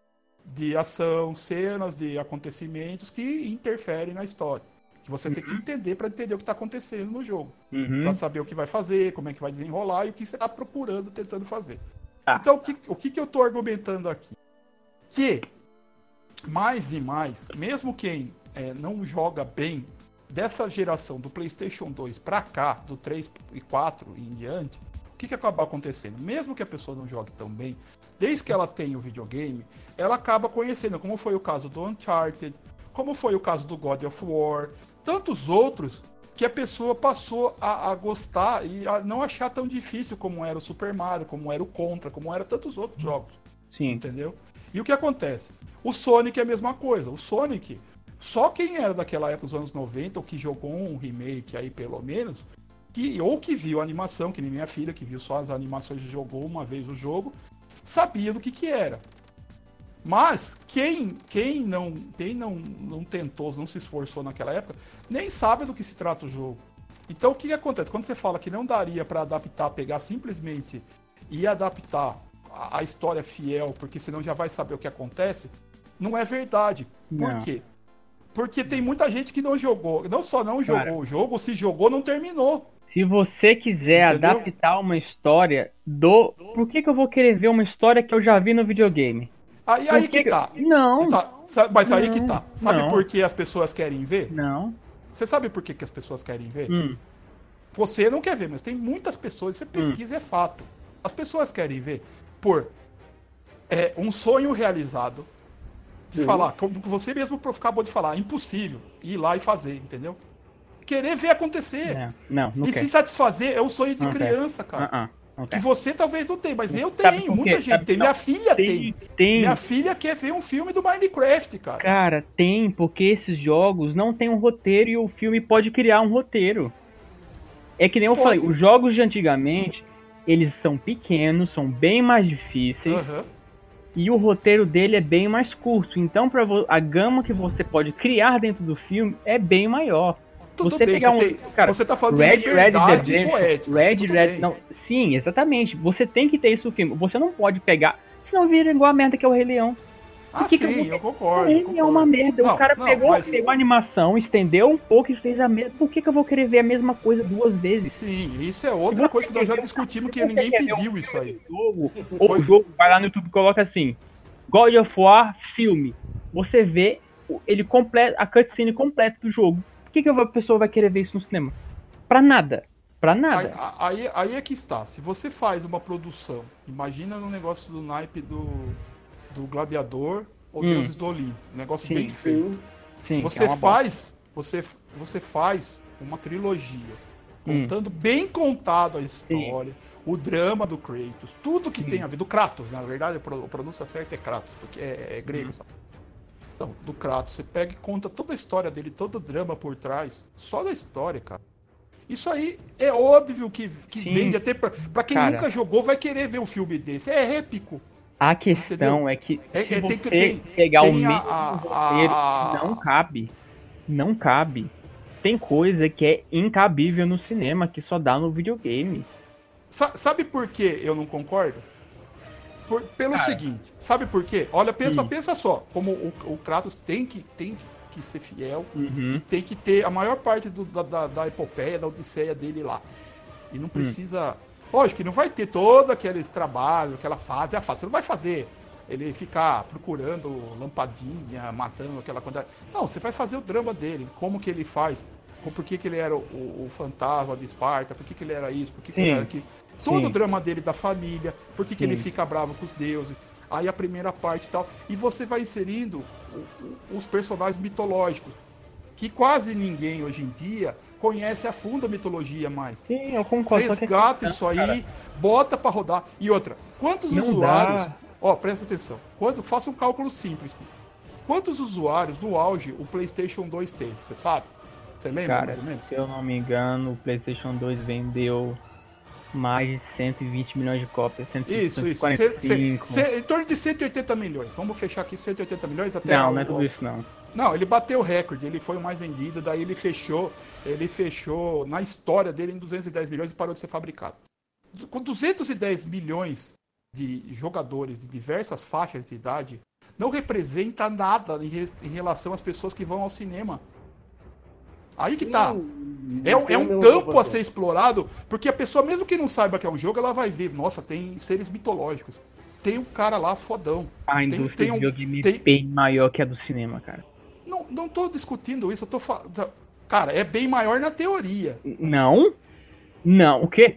de ação, cenas de acontecimentos que interferem na história. Que você uhum. tem que uhum. entender para entender o que está acontecendo no jogo. Uhum. Para saber o que vai fazer, como é que vai desenrolar e o que você está procurando, tentando fazer. Ah. Então, o que, o que, que eu estou argumentando aqui? Que mais e mais, mesmo quem é, não joga bem dessa geração do PlayStation 2 para cá, do 3 e 4 e em diante, o que, que acaba acontecendo? Mesmo que a pessoa não jogue tão bem, desde que ela tenha o videogame, ela acaba conhecendo, como foi o caso do Uncharted, como foi o caso do God of War, tantos outros que a pessoa passou a, a, gostar e a não achar tão difícil como era o Super Mario, como era o Contra, como era tantos outros jogos. Sim. Entendeu? E o que acontece? O Sonic é a mesma coisa. O Sonic, só quem era daquela época dos anos 90, ou que jogou um remake aí pelo menos, que, ou que viu a animação, que nem minha filha, que viu só as animações e jogou uma vez o jogo, sabia do que que era. Mas quem, quem, não, quem não, não tentou, não se esforçou naquela época, nem sabe do que se trata o jogo. Então o que, que acontece? Quando você fala que não daria para adaptar, pegar simplesmente e adaptar a, a, história fiel, porque senão já vai saber o que acontece, não é verdade. Por não. quê? Porque tem muita gente que não jogou. Não só não jogou Cara, o jogo, se jogou, não terminou. Se você quiser Entendeu? adaptar uma história do. Por que, que eu vou querer ver uma história que eu já vi no videogame? Aí, aí que, que tá. Não. Tá. Mas não, aí que tá. Sabe não. por que as pessoas querem ver? Não. Você sabe por que, que as pessoas querem ver? Hum. Você não quer ver, mas tem muitas pessoas, você pesquisa, hum. é fato. As pessoas querem ver por é, um sonho realizado, de Sim. falar, como você mesmo acabou de falar, impossível ir lá e fazer, entendeu? Querer ver acontecer. É. Não, não e quer. se satisfazer é o sonho de não criança, quer. cara. Uh -uh. Que você talvez não tenha, mas eu tenho, muita gente Sabe, tem. Minha filha tem, tem. tem. Minha filha quer ver um filme do Minecraft, cara. Cara, tem, porque esses jogos não tem um roteiro e o filme pode criar um roteiro. É que nem eu pode. falei, os jogos de antigamente, eles são pequenos, são bem mais difíceis. Uhum e o roteiro dele é bem mais curto. Então, para a gama que você pode criar dentro do filme é bem maior. Tudo você bem, pegar você um, tem, cara, você tá falando Red, de Red Redemption, poética, Red, Red, não, sim, exatamente. Você tem que ter isso no filme. Você não pode pegar, senão vira igual a merda que é o Rei Leão. Ah, que sim, que eu, eu concordo. Ele concordo. é uma merda. Não, o cara não, pegou, mas... pegou a animação, estendeu um pouco e fez a mesma. Por que, que eu vou querer ver a mesma coisa duas vezes? Sim, isso é outra coisa que nós já discutimos que ninguém pediu isso aí. Jogo, ou o jogo, vai lá no YouTube e coloca assim: God of War filme. Você vê ele completa, a cutscene completa do jogo. Por que, que a pessoa vai querer ver isso no cinema? Pra nada. Pra nada. Aí, aí, aí é que está. Se você faz uma produção, imagina no negócio do naipe do do Gladiador ou hum. Deuses do Olimpo. Um negócio sim, bem feito. Sim, você é faz, você, você faz uma trilogia contando hum. bem contado a história, sim. o drama do Kratos, tudo que tem a ver do Kratos, na verdade a pronúncia certa é Kratos, porque é, é grego, hum. sabe? Então, do Kratos, você pega e conta toda a história dele, todo o drama por trás, só da história, cara. Isso aí é óbvio que, que vende, até pra, pra quem cara, nunca jogou vai querer ver um filme desse. É épico. A questão é que É- se é, tem você que- tem- pegar o tem mesmo a- a- roteiro, a- não cabe. Não cabe. Tem coisa que é incabível no cinema, que só dá no videogame. Sa- sabe por que eu não concordo? Por- pelo seguinte, sabe por quê? Olha, pensa, Hum. pensa só, como o, o Kratos tem que, tem que ser fiel, Uhum. tem que ter a maior parte do- da, da, da epopeia, da odisseia dele lá. E Hum. não precisa. Lógico que não vai ter todo aqueles trabalhos, aquela fase, a fase. Você não vai fazer ele ficar procurando lampadinha, matando aquela quantidade. Não, você vai fazer o drama dele, como que ele faz, por que, que ele era o, o- o fantasma de Esparta, por que, que ele era isso, por que, que ele era aquilo. Todo Sim. o drama dele da família, por que, que ele fica bravo com os deuses. Aí a primeira parte e tal. E você vai inserindo os personagens mitológicos que quase ninguém hoje em dia conhece a fundo a mitologia mais. Sim, eu concordo. que- Resgata isso aí, bota pra rodar. E outra, quantos Não usuários. dá. Ó, presta atenção. Quanto, faça um cálculo simples. Quantos usuários no auge o PlayStation 2 teve? Você sabe? Você lembra Cara, mais ou menos? se eu não me engano, o PlayStation 2 vendeu mais de 120 milhões de cópias. Isso, isso. 145. Cê- cê- em torno de 180 milhões. Vamos fechar aqui 180 milhões até. Não, o- não é tudo isso não. Não, ele bateu o recorde, ele foi o mais vendido, daí ele fechou, ele fechou na história dele em 210 milhões e parou de ser fabricado. Com 210 milhões de jogadores de diversas faixas de idade, não representa nada em, re- em relação às pessoas que vão ao cinema. Aí que tá. É um, é um campo a ser explorado, porque a pessoa, mesmo que não saiba que é um jogo, ela vai ver, nossa, tem seres mitológicos. Tem um cara lá fodão. A Tem- indústria tem de um- videogame é tem- bem maior que a do cinema, cara. Não, não tô discutindo isso, eu tô falando. Cara, é bem maior na teoria. Não? Não, o quê?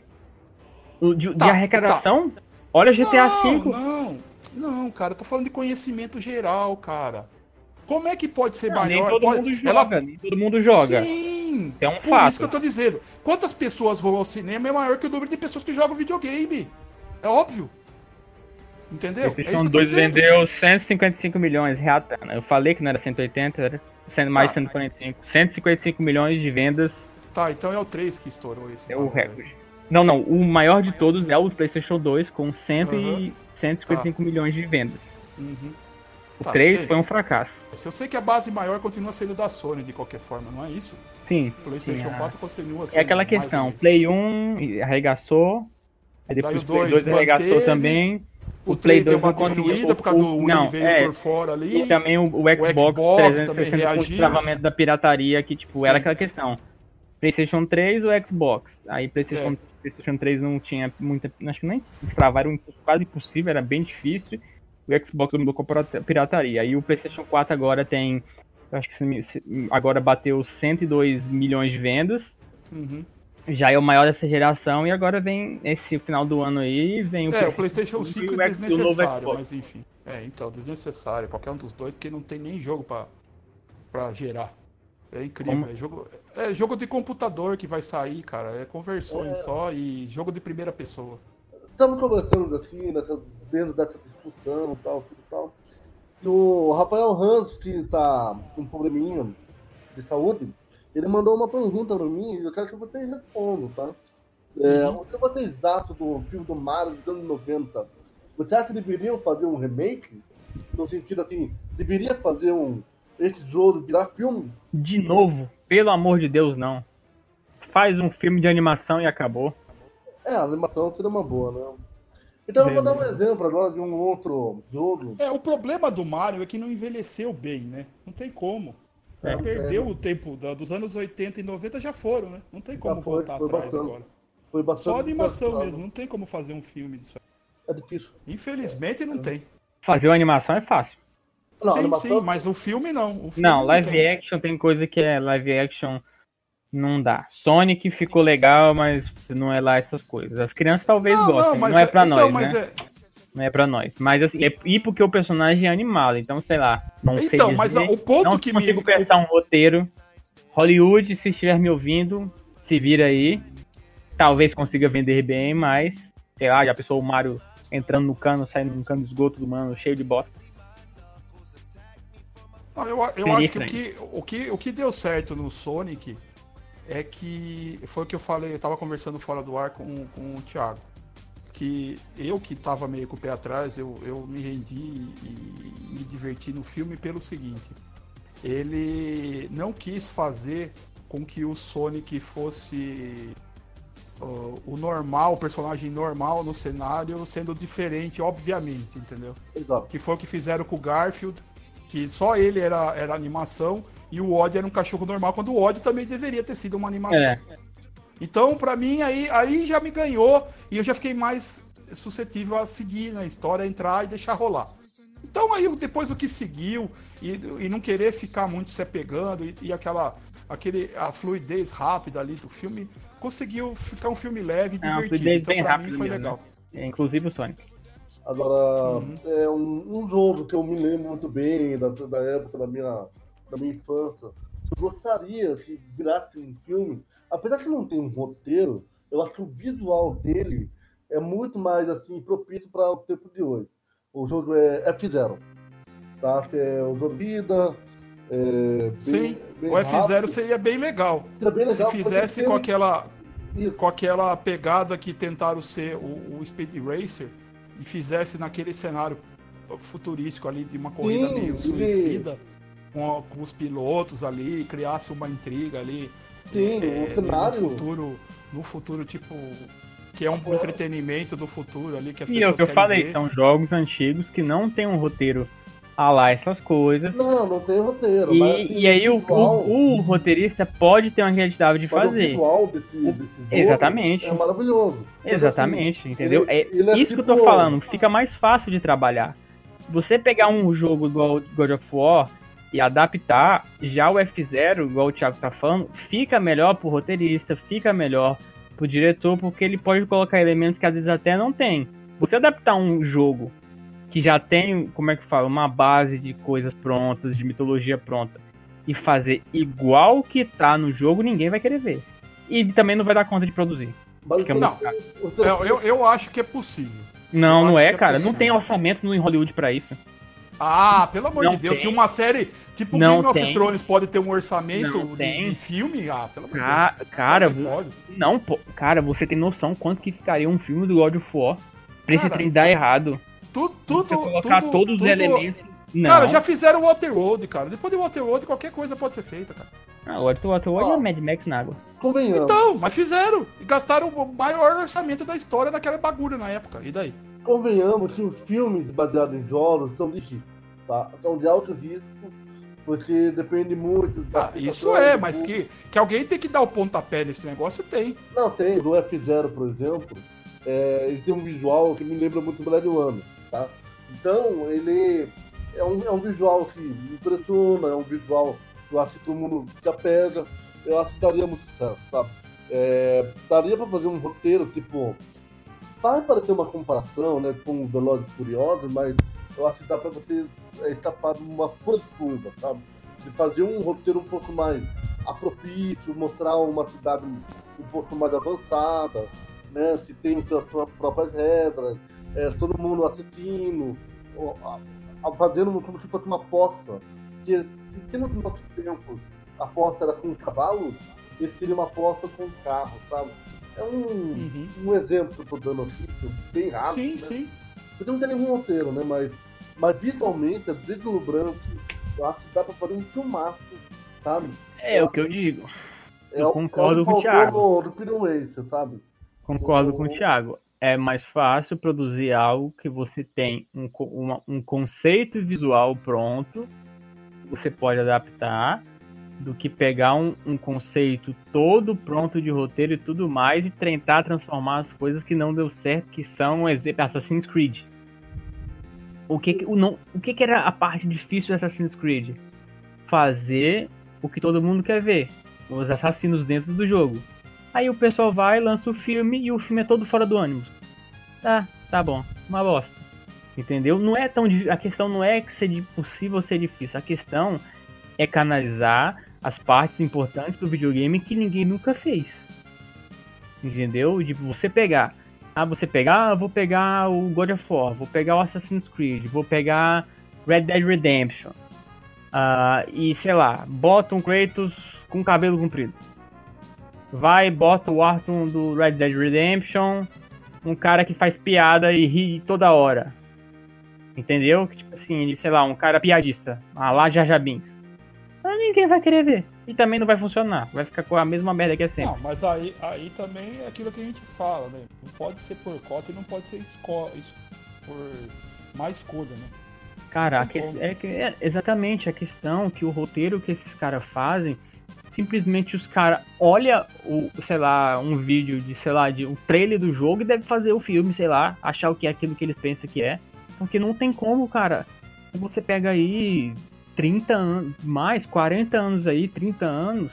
O de, de Tá, arrecadação? Olha GTA não, V. Não, não, cara, eu tô falando de conhecimento geral, cara. Como é que pode ser Não, nem maior? todo Pode- mundo ela- joga, nem todo mundo joga. Sim, É um por fato. isso que eu tô dizendo. Quantas pessoas vão ao cinema é maior que o número de pessoas que jogam videogame. É óbvio. Entendeu? É PlayStation tô 2 dizendo. vendeu 155 milhões, reatando. Eu falei que não era 180, era mais Tá. de 145. 155 milhões de vendas Tá, então é o 3 que estourou esse. é o recorde. Não, não, o maior de todos é o PlayStation 2, com 100 e Aham. 155 milhões de vendas. Uhum. O Tá, 3 bem. foi um fracasso. Eu sei que a base maior continua sendo da Sony de qualquer forma, não é isso? Sim. O PlayStation sim, a- 4 continua sendo. É aquela questão. Play 1 arregaçou, aí depois Daí o Play dois 2 arregaçou manteve, também. O, o Play 3 deu 2 uma diminuída por causa do o- Wii não, veio é, por fora ali. E também o, o Xbox, Xbox 360 também com o travamento da pirataria, que tipo, Sim. era aquela questão. PlayStation 3 ou Xbox? Aí PlayStation, É. PlayStation 3 não tinha muita. Acho que nem destravar, era quase impossível, era bem difícil. O Xbox mudou com a pirataria. Aí o PlayStation 4 agora tem. Acho que agora bateu 102 milhões de vendas. Uhum. Já é o maior dessa geração. E agora vem esse final do ano aí. Vem o É, o PlayStation 5 e o é desnecessário, mas enfim. É, então, desnecessário, qualquer um dos dois, porque não tem nem jogo pra, pra gerar. É incrível. Como- É jogo, é jogo de computador que vai sair, cara. É conversões só e jogo de primeira pessoa. Estamos conversando assim, nessa, dentro dessa discussão e tal, tudo e tal. E o Rafael Hans, que tá com um probleminha de saúde, ele mandou uma pergunta pra mim e eu quero que vocês respondam, tá? É, Uhum. O que vocês acham do filme do Mario dos anos 90? Você acha que deveriam fazer um remake? No sentido assim, deveria fazer um esse jogo virar filme? De novo, pelo amor de Deus, não. Faz um filme de animação e acabou. É, a animação seria uma boa, né? Então eu vou dar um exemplo agora de um outro jogo. É, o problema do Mario é que não envelheceu bem, né? Não tem como. É, Já perdeu é. o tempo da- dos anos 80 e 90 já foram, né? Não tem como foi, voltar foi atrás bastante. agora. Foi bastante Só animação mesmo, não tem como fazer um filme disso. É difícil. Infelizmente não tem. Fazer uma animação é fácil. Não, sim, animação, sim, mas o filme não. O filme Não, live tem. action tem coisa que é live action não dá. Sonic ficou legal, mas não é lá essas coisas. As crianças talvez Não, gostem, não, mas é pra então, nós, mas né? é- Não é pra nós. Mas assim, é e porque o personagem é animado, então sei lá, não sei Então, dizer, mas o ponto não que me. consigo pensar um roteiro. Hollywood, se estiver me ouvindo, se vira aí. Talvez consiga vender bem, mas sei lá, já pensou o Mario entrando no cano, saindo no cano de esgoto do mano, cheio de bosta. Não, eu eu Seria acho que o, que o que o que deu certo no Sonic é que foi o que eu falei, eu tava conversando fora do ar com, com o Thiago. Que eu que estava meio com o pé atrás, eu, eu me rendi e, me diverti no filme pelo seguinte. Ele não quis fazer com que o Sonic fosse uh, o normal, o personagem normal no cenário, sendo diferente, obviamente, entendeu? Exato. Que foi o que fizeram com o Garfield, que só ele era, era animação e o Odd era um cachorro normal, quando o Odd também deveria ter sido uma animação. É. Então, pra mim, aí, aí já me ganhou e eu já fiquei mais suscetível a seguir na história, entrar e deixar rolar. Então aí depois o que seguiu e, e não querer ficar muito se apegando e, e, aquela aquele a fluidez rápida ali do filme conseguiu ficar um filme leve e É divertido. fluidez Então bem pra mim foi mesmo, legal. É, Inclusive o Sonic. Agora, Uhum. é um, um jogo que eu me lembro muito bem da, da época da minha, da minha infância. Eu gostaria que virasse um filme, apesar que não tem um roteiro, eu acho que o visual dele é muito mais assim propício para o tempo de hoje. O jogo é F0, tá? Que é o vida, é Sim, bem o F0 rápido. seria bem legal. Seria bem legal, Se fizesse tem com aquela Isso. com aquela pegada que tentaram ser o, o Speed Racer e fizesse naquele cenário futurístico ali de uma corrida Sim, meio suicida com os pilotos ali, criasse uma intriga ali. Sim, é, o cenário. No futuro, no futuro, tipo, que é um entretenimento do futuro ali que as E é o pessoas que eu falei, ver. são jogos antigos que não tem um roteiro a lá essas coisas. Não, não tem roteiro. mas, E, assim, e aí o, o, o roteirista pode ter uma criatividade de mas o fazer. visual desse, desse jogo Exatamente. É maravilhoso. Exatamente, entendeu? ele- é ele é isso que eu tipo- tô falando, fica mais fácil de trabalhar. Você pegar um jogo igual God of War e adaptar, já o F0, igual o Thiago tá falando, fica melhor pro roteirista, fica melhor pro diretor, porque ele pode colocar elementos que às vezes até não tem. Você adaptar um jogo que já tem, como é que fala, uma base de coisas prontas, de mitologia pronta, e fazer igual que tá no jogo, ninguém vai querer ver. E também não vai dar conta de produzir. Mas Fica o- muito o- o- É, eu, eu acho que é possível. Não, Eu não é, é cara. não tem orçamento no em Hollywood pra isso. Ah, pelo amor Não de Deus, tem. se uma série tipo Não Game of tem. Thrones pode ter um orçamento Não de, filme, ah, pelo amor de Ca- Deus. cara, pode. não, pô, cara, você tem noção quanto que ficaria um filme do God of War pra esse trem dar errado? Tudo, tudo, Você colocar tudo- todos os tudo- elementos. Não. Cara, já fizeram o Waterworld, cara. Depois de Waterworld, qualquer coisa pode ser feita, cara. Ah, o Water Water Ó. é Mad Max na água. Convenhamos. Então, mas fizeram. E gastaram o maior orçamento da história daquela bagulho na época. E daí? Convenhamos que os filmes baseados em jogos são de risco, tá? São de alto risco, porque depende muito Ah, isso é, mas que, que alguém tem que dar o pontapé nesse negócio, tem. Não, tem. Do F0, por exemplo, é, ele tem um visual que me lembra muito Blade Runner, tá? Então, ele é um, é um visual que me impressiona, é um visual que eu acho que todo mundo se apega. Eu acho que daria muito certo, sabe? É, daria pra fazer um roteiro, tipo... Vai parecer uma comparação, né, com Velozes Furiosos, mas eu acho que dá pra você é, escapar de uma de curva, sabe? De fazer um roteiro um pouco mais apropício, mostrar uma cidade um pouco mais avançada, né? Se tem suas pró- próprias regras, é, todo mundo assistindo, ou, a- fazendo como se fosse uma aposta. Que se, se no nosso tempo a aposta era com cavalos, esse seria uma aposta com carro, sabe? É um, Uhum. um exemplo que eu tô dando é bem rápido. sim, né? sim. Porque não tem nenhum roteiro, né? Mas, mas visualmente é deslumbrante. Eu acho que dá pra fazer um filmaço, sabe? É o que eu digo. É Eu concordo é o com o Thiago. Pino Racer, sabe? Concordo com o Thiago. É mais fácil produzir algo que você tem um, uma- um conceito visual pronto, você pode adaptar, do que pegar um, um conceito todo pronto de roteiro e tudo mais e tentar transformar as coisas que não deu certo, que são, exemplo, Assassin's Creed. O que, o, não, o que, que era a parte difícil do Assassin's Creed? Fazer o que todo mundo quer ver. Os assassinos dentro do jogo. Aí o pessoal vai, lança o filme e o filme é todo fora do ônibus. Tá, tá bom. Uma bosta. Entendeu? Não é tão a questão não é que ser possível ser difícil. A questão é canalizar as partes importantes do videogame que ninguém nunca fez. Entendeu? De você pegar, ah, você pegar, ah, vou pegar o God of War, vou pegar o Assassin's Creed, vou pegar Red Dead Redemption. Ah, e sei lá, bota um Kratos com cabelo comprido vai, bota o Arthur do Red Dead Redemption um cara que faz piada e ri toda hora. Entendeu? Tipo assim, sei lá, um cara piadista. Ah, lá Jaja Binks. Mas ninguém vai querer ver. E também não vai funcionar. Vai ficar com a mesma merda que é sempre. Não, mas aí, aí também é aquilo que a gente fala, né? Não pode ser por cota e não pode ser esco por má escolha, né? Cara, que- é, que- é exatamente a questão que o roteiro que esses caras fazem, simplesmente os caras olha o, sei lá, um vídeo de, sei lá, de um trailer do jogo e deve fazer o filme, sei lá, achar o que é aquilo que eles pensam que é. Porque não tem como, cara. Você pega aí 30 anos, mais 40 anos aí, 30 anos,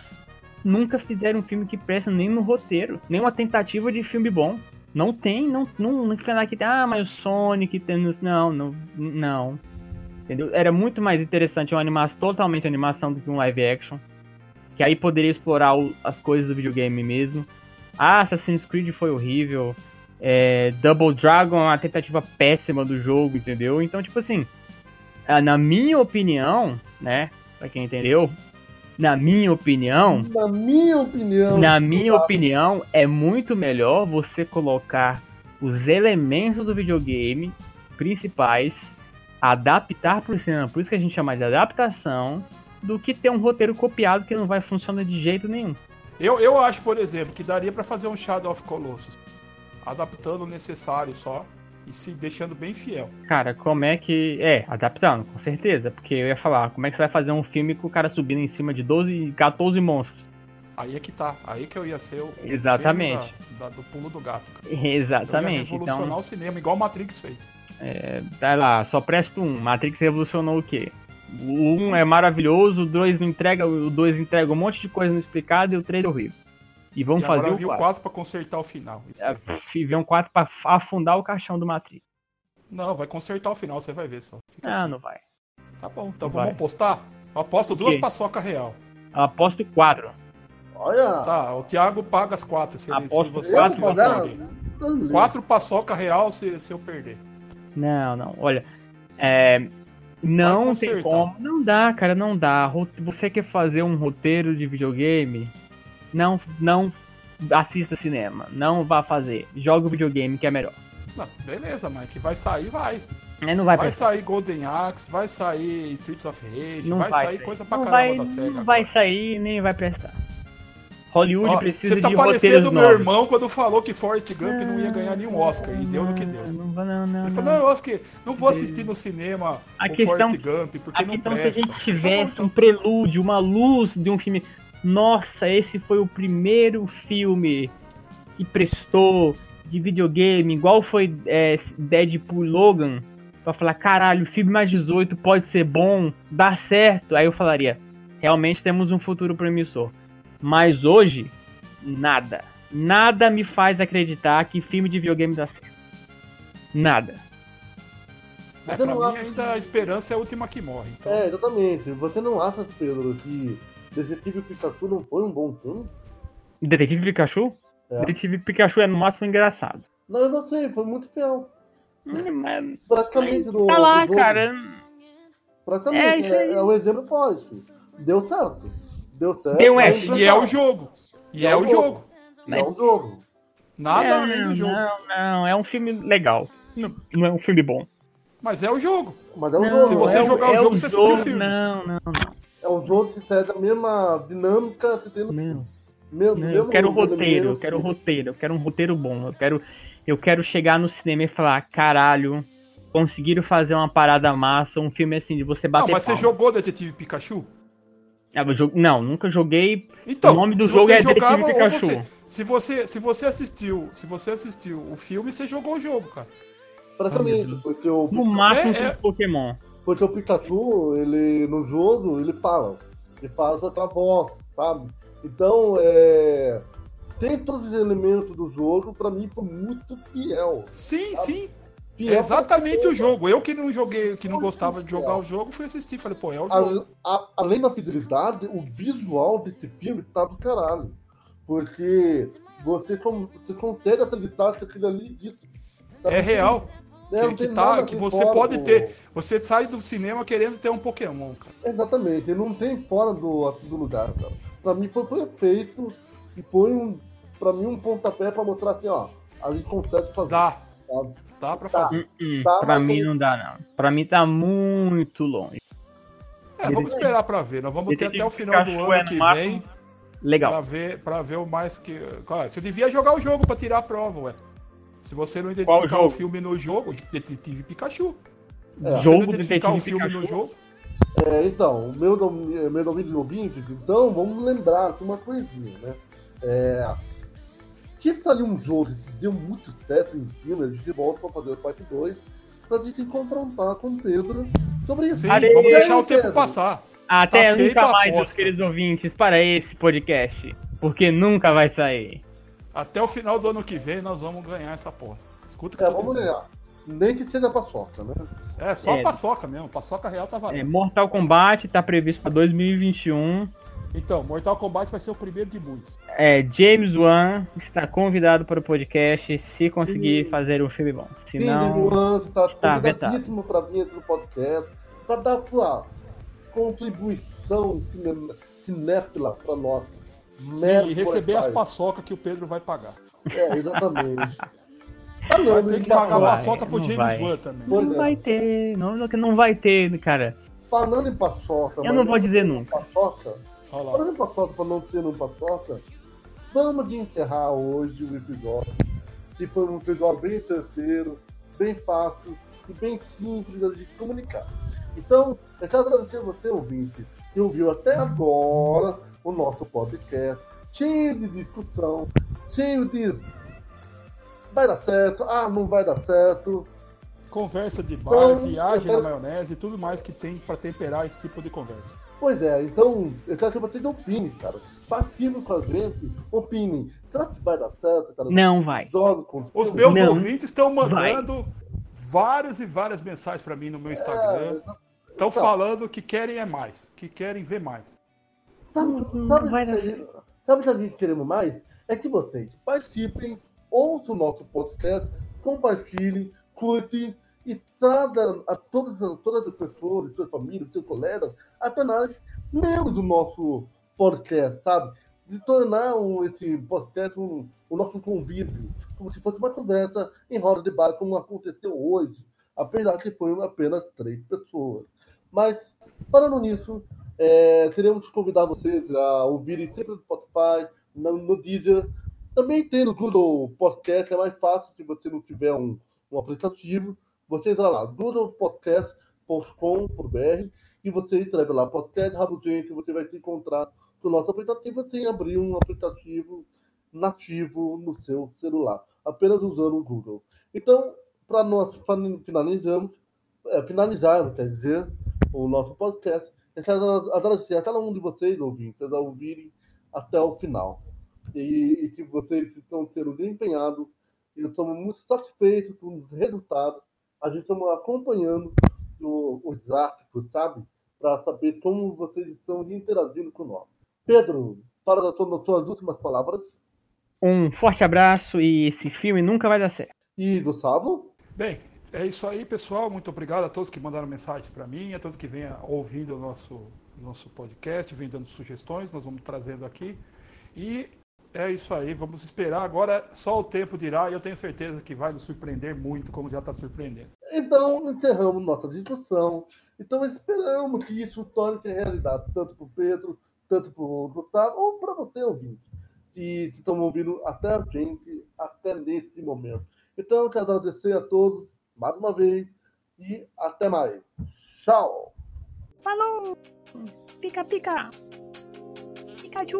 nunca fizeram um filme que presta nem no roteiro, nem uma tentativa de filme bom. Não tem, não, não, não fica que tem, ah, mas o Sonic tem, não, não, não. Entendeu? Era muito mais interessante uma animação, totalmente animação do que um live action. Que aí poderia explorar o- as coisas do videogame mesmo. Ah, Assassin's Creed foi horrível. É, Double Dragon é uma tentativa péssima do jogo, entendeu? Então, tipo assim, na minha opinião, né? Pra quem entendeu, na minha opinião, Na minha opinião. na minha opinião, é muito melhor você colocar os elementos do videogame principais, adaptar para o cinema, por isso que a gente chama de adaptação, do que ter um roteiro copiado que não vai funcionar de jeito nenhum. Eu, eu acho, por exemplo, que daria pra fazer um Shadow of Colossus. Adaptando o necessário só e se deixando bem fiel. Cara, como é que. É, adaptando, com certeza. Porque eu ia falar, como é que você vai fazer um filme com o cara subindo em cima de 12, 14 monstros? Aí é que tá. Aí que eu ia ser o. Exatamente. Da, da- do pulo do gato. cara. Eu ia Exatamente. revolucionar Então, o cinema, igual Matrix fez. tá lá, só presta um. Matrix revolucionou o quê? O 1 é maravilhoso, o 2 não entrega, o 2 entrega um monte de coisa não explicada e o 3 é horrível. E vamos e fazer agora o viu 4. 4 pra consertar o final. Isso É, vem um 4 pra afundar o caixão do Matrix. Não, vai consertar o final, você vai ver só. Fica Ah, assim. não vai. Tá bom, então Não vamos vai. apostar? Eu aposto O duas paçoca real. Eu aposto 4. Olha. Tá, o Thiago paga as quatro se, ele, se Aposto você eu se quatro, eu pagar. perder. Quatro paçoca real se, se eu perder. Não, não. Olha, é, não tem consertar. como. Não dá, cara, não dá. Você quer fazer um roteiro de videogame? Não, não assista cinema. Não vá fazer. Joga o videogame que é melhor. Não, beleza, mas que vai sair, vai. Aí não vai, Vai sair Golden Axe, vai sair Streets of Rage, Não vai, vai sair coisa pra não caramba vai, da SEGA. Não agora. vai sair nem vai prestar. Hollywood Ó, precisa Você tá de parecendo roteiros meu novos. irmão quando falou que Forrest Gump não ia ganhar nenhum Oscar. E deu no que deu. Não, não, não, não, Ele não. falou, não, Oscar, não vou assistir no cinema A o questão- Forrest Gump, porque A não questão se a presta. gente tivesse um prelúdio, uma luz de um filme. Nossa, esse foi o primeiro filme que prestou de videogame, igual foi é, Deadpool Logan, pra falar, caralho, filme mais 18 pode ser bom, dá certo. Aí eu falaria, realmente temos um futuro promissor. Mas hoje, nada. Nada me faz acreditar que filme de videogame dá certo. Nada. É, pra não mim acha ainda a esperança é a última que morre. Então, É, exatamente. Você não acha, Pedro, que Detetive Pikachu não foi um bom filme? Detetive Pikachu? É. Detetive Pikachu é no máximo engraçado. Não, eu não sei, foi muito fiel. Hum, mas- Praticamente no. Tá lá, jogo. cara. Praticamente. É, isso É, aí. é um exemplo forte. Deu certo. Deu certo. Deu é e é o jogo. E é, o jogo. É um jogo. Nada não, além do jogo. Não, não, é um filme legal. Não, não é um filme bom. Mas é o jogo. Mas é um Não, jogo. Se você é jogar o é jogo, você assistiu o jogo, filme. Não, não, não. É um jogo que segue a mesma dinâmica que tem no não, mesmo, não. mesmo Eu quero roteiro, eu quero roteiro, eu quero um roteiro bom. Eu quero, eu quero chegar no cinema e falar, caralho, conseguiram fazer uma parada massa, um filme assim, de você Não, bater mas você palma. jogou Detetive Pikachu? Ah, Não, nunca joguei. Então, O nome do jogo você é Detetive Pikachu. você- se você se você assistiu, se você assistiu o filme, você jogou o jogo, cara. Praticamente, porque o, No máximo É, um é. Pokémon. Porque o Pikachu, ele, no jogo, ele fala. Ele faz outra voz, sabe? Então, é... Tem todos os elementos do jogo, pra mim foi muito fiel. Sim, sim. Fiel É exatamente o jogo. Eu que não joguei, que não gostava de jogar o jogo, fui assistir. Falei, pô, é o jogo. A- a- além da fidelidade, o visual desse filme tá do caralho. Porque você, você consegue acreditar que aquilo ali existe. Sabe? É real. É, que- não que tem tá- nada que você fora pode do- ter. Você sai do cinema querendo ter um Pokémon, cara. Exatamente, não tem fora do, do lugar, cara. Pra mim foi perfeito e foi um, pra mim um pontapé pra mostrar assim, ó, a gente consegue fazer. Dá. sabe? Dá pra Tá. fazer. Hum, Tá, pra mim tem- não dá, não. Pra mim tá muito longe. É, vamos esperar pra ver. Nós vamos ter até o final do é ano no que máximo- vem Legal. pra ver, pra ver o mais que. Claro, você devia jogar o jogo pra tirar a prova, ué. Se você não identificar o filme no jogo, Detetive Pikachu. É. Se você Jogo não identificar o Detetive filme no Pikachu? jogo, É, então, o meu, dom- eh, meu domínio de ouvintes, então vamos lembrar aqui uma coisinha, né? É, se sair um jogo que deu muito certo em filme, a gente volta pra fazer a parte 2 pra gente confrontar com o Pedro sobre isso. sim, Areia. vamos deixar o Pedro. tempo passar. Até Tá nunca mais, meus queridos ouvintes, para esse podcast. Porque nunca vai sair. Até o final do ano que vem nós vamos ganhar essa aposta. Escuta o que É, eu vamos dizendo. ganhar. Nem que seja paçoca, né? É, só É. paçoca mesmo. Paçoca real tá É, valendo. Mortal Kombat tá previsto pra 2021. Então, Mortal Kombat vai ser o primeiro de muitos. É, James Wan está convidado para o podcast se conseguir Sim. fazer um filme bom. Se Sim, não, tá está convidadíssimo pra vir aqui no podcast, pra dar sua contribuição cine- cinéfila pra nós. Sim, e receber as paçocas que o Pedro vai pagar. É, exatamente. Vai Falando ter que pagar paçoca, vai, paçoca pro não James vai. Wan também. Não é. vai ter. Não, não vai ter, cara. falando em paçoca... Eu não vou dizer nunca. Paçoca, falando em paçoca pra não ser um paçoca, vamos de encerrar hoje o episódio, que foi um episódio bem terceiro, bem fácil e bem simples de comunicar. Então, eu quero agradecer a você, ouvinte, que ouviu até agora o nosso podcast, cheio de discussão, cheio de vai dar certo, ah, não vai dar certo. Conversa de bar, Então, viagem eu na quero- maionese e tudo mais que tem pra temperar esse tipo de conversa. Pois é, então eu quero que vocês opinem, cara. Participem com a gente, opinem. Será que vai dar certo, cara? Não vai. Jogo com Os meus Não. ouvintes estão mandando vários e várias mensagens pra mim no meu Instagram. Estão então. falando que querem é mais, que querem ver mais. Sabe, Não sabe, vai dar o que a gente- sabe o que a gente queremos mais? É que vocês participem, ouçam o nosso podcast, compartilhem, curtem e tragam a todas, as- todas as pessoas, suas famílias, seus colegas, a tornar membros do nosso podcast, sabe? De tornar um, esse podcast um, o nosso convívio, como se fosse uma conversa em roda de bar, como aconteceu hoje, apesar que foram apenas três pessoas. Mas, falando nisso, é, teremos que convidar vocês a ouvirem sempre no Spotify, no, no Deezer. Também tem no Google Podcast, é mais fácil se você não tiver um, um aplicativo. Você entra lá, googlepodcast.com.br e você escreve lá podcast Rabugente, você vai se encontrar no nosso aplicativo sem abrir um aplicativo nativo no seu celular, apenas usando o Google. Então, para nós finalizamos, é, finalizarmos, quer dizer, o nosso podcast, eu quero agradecer a cada um de vocês, ouvintes, a ouvirem até o final. E, e que vocês estão sendo empenhados, e estamos muito satisfeitos com os resultados. A gente está acompanhando o- os gráficos, sabe? Para saber como vocês estão interagindo com nós. Pedro, para das suas últimas palavras. Um forte abraço e esse filme nunca vai dar certo. E Gustavo? Bem, é isso aí, pessoal. Muito obrigado a todos que mandaram mensagem para mim, a todos que vêm ouvindo o nosso, nosso podcast, vêm dando sugestões, nós vamos trazendo aqui. E é isso aí, vamos esperar. Agora só o tempo dirá e eu tenho certeza que vai nos surpreender muito, como já está surpreendendo. Então, encerramos nossa discussão. Então, esperamos que isso torne-se realidade, tanto para o Pedro, tanto para o Gustavo, ou para você, ouvinte, que estão ouvindo até a gente, até nesse momento. Então, eu quero agradecer a todos, mais uma vez, e até mais. Tchau! Falou! Pica, pica! Pikachu!